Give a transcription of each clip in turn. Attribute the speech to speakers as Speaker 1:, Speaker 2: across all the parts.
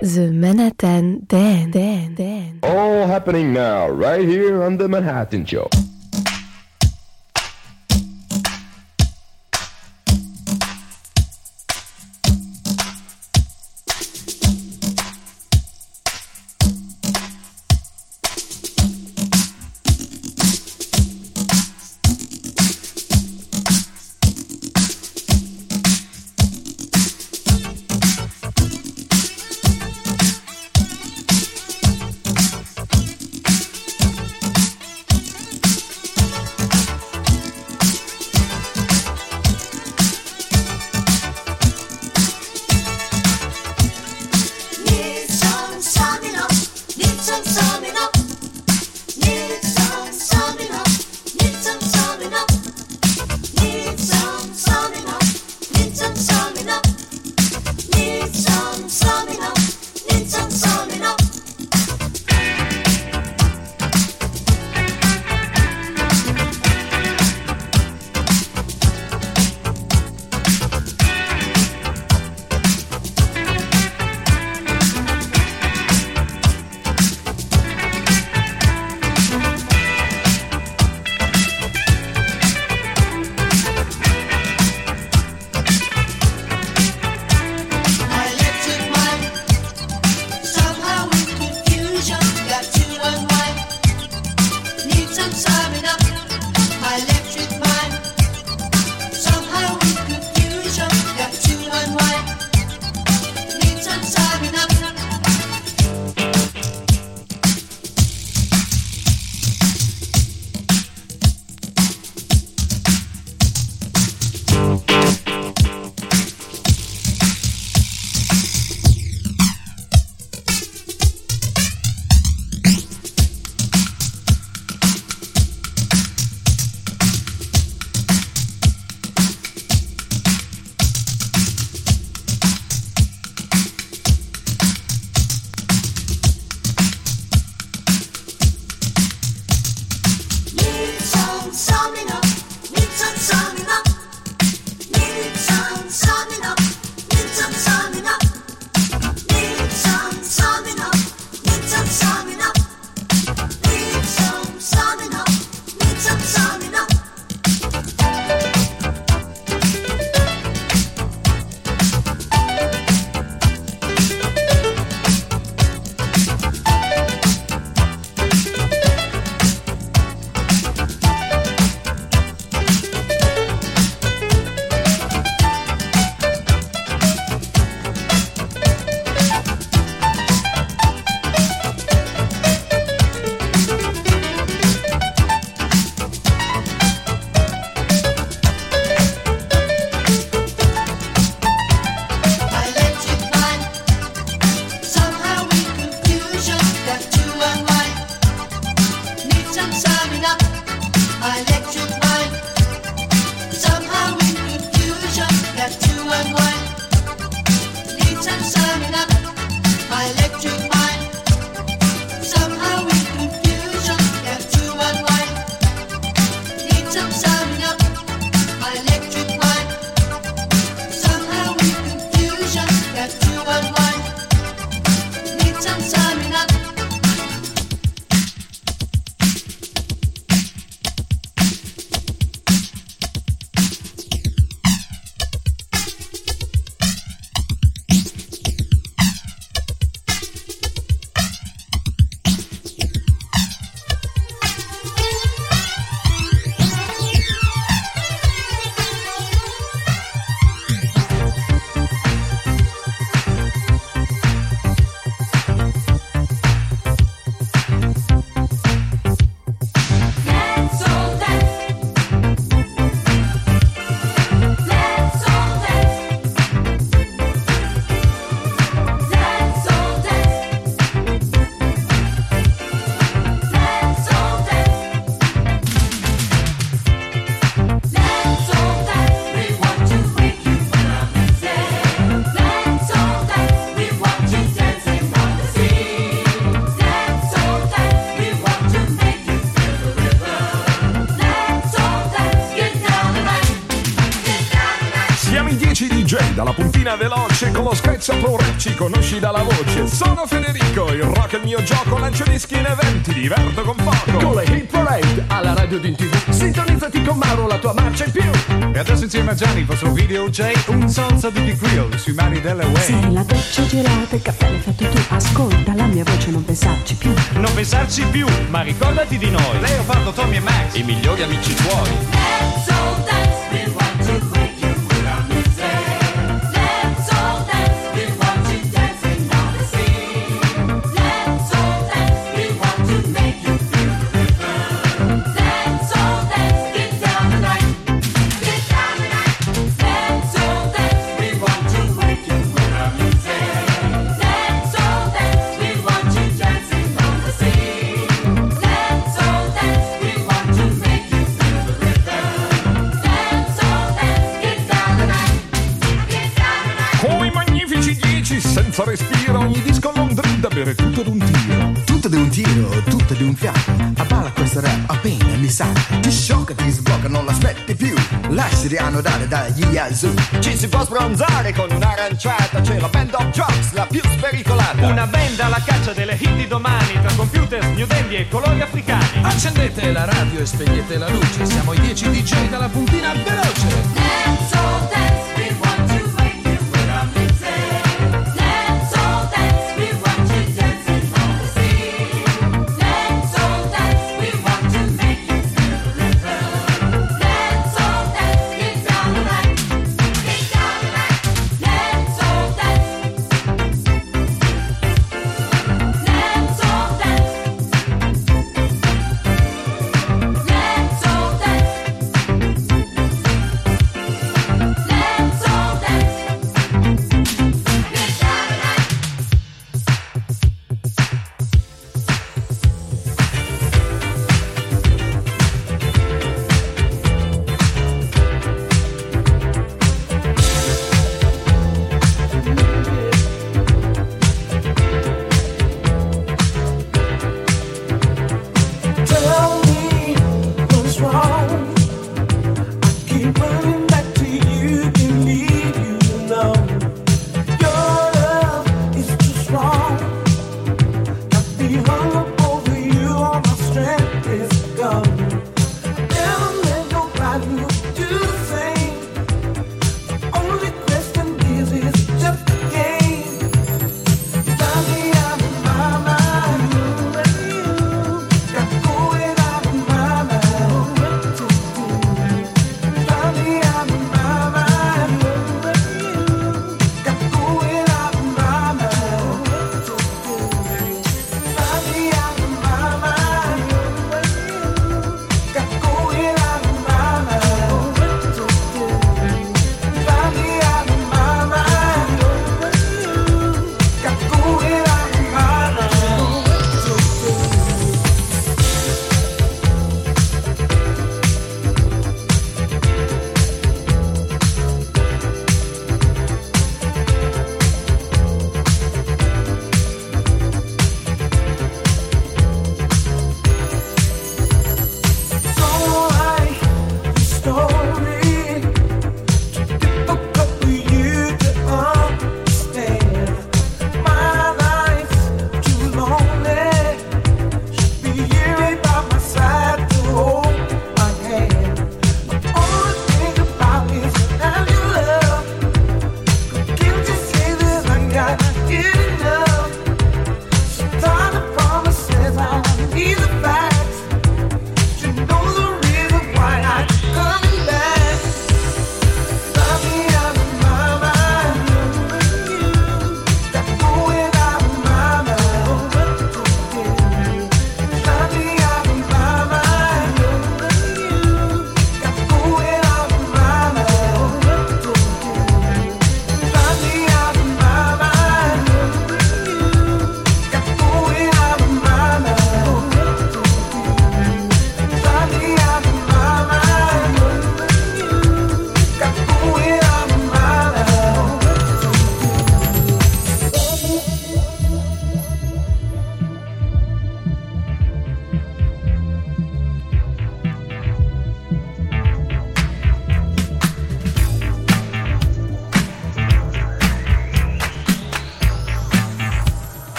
Speaker 1: The Manhattan Dan Dan Dan.
Speaker 2: All happening now, right here on The Manhattan Show.
Speaker 3: Conosci dalla voce. Sono Federico, il rock è il mio gioco, lancio dischi in eventi, diverto con poco.
Speaker 4: Con le hit parade alla radio di in tv, sintonizzati con Mauro la tua marcia in più.
Speaker 5: E adesso insieme a Gianni il vostro video c'è un salsa di The Grill sui mari delle Way.
Speaker 6: Sei la doccia gelata, il caffè l'hai fatto tu. Ascolta la mia voce, non pensarci più.
Speaker 5: Non pensarci più, ma ricordati di noi. Leopardo, Tommy e Max, i migliori amici tuoi.
Speaker 3: Da bere tutto d'un tiro.
Speaker 7: Tutto di un tiro, tutto di un fiato. A balla questo rap appena mi sa. Ti sciocca, ti sblocca, non l'aspetti più. Lasciati annodare dagli Yazoo.
Speaker 4: Ci si può sbronzare con un'aranciata, c'è la band of drugs, la più spericolata.
Speaker 5: Una band alla caccia delle hit di domani tra computer, new dandy e colori africani.
Speaker 4: Accendete la radio e spegnete la luce, siamo i 10 DJ dalla puntina veloce.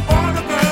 Speaker 8: up
Speaker 9: on the ground.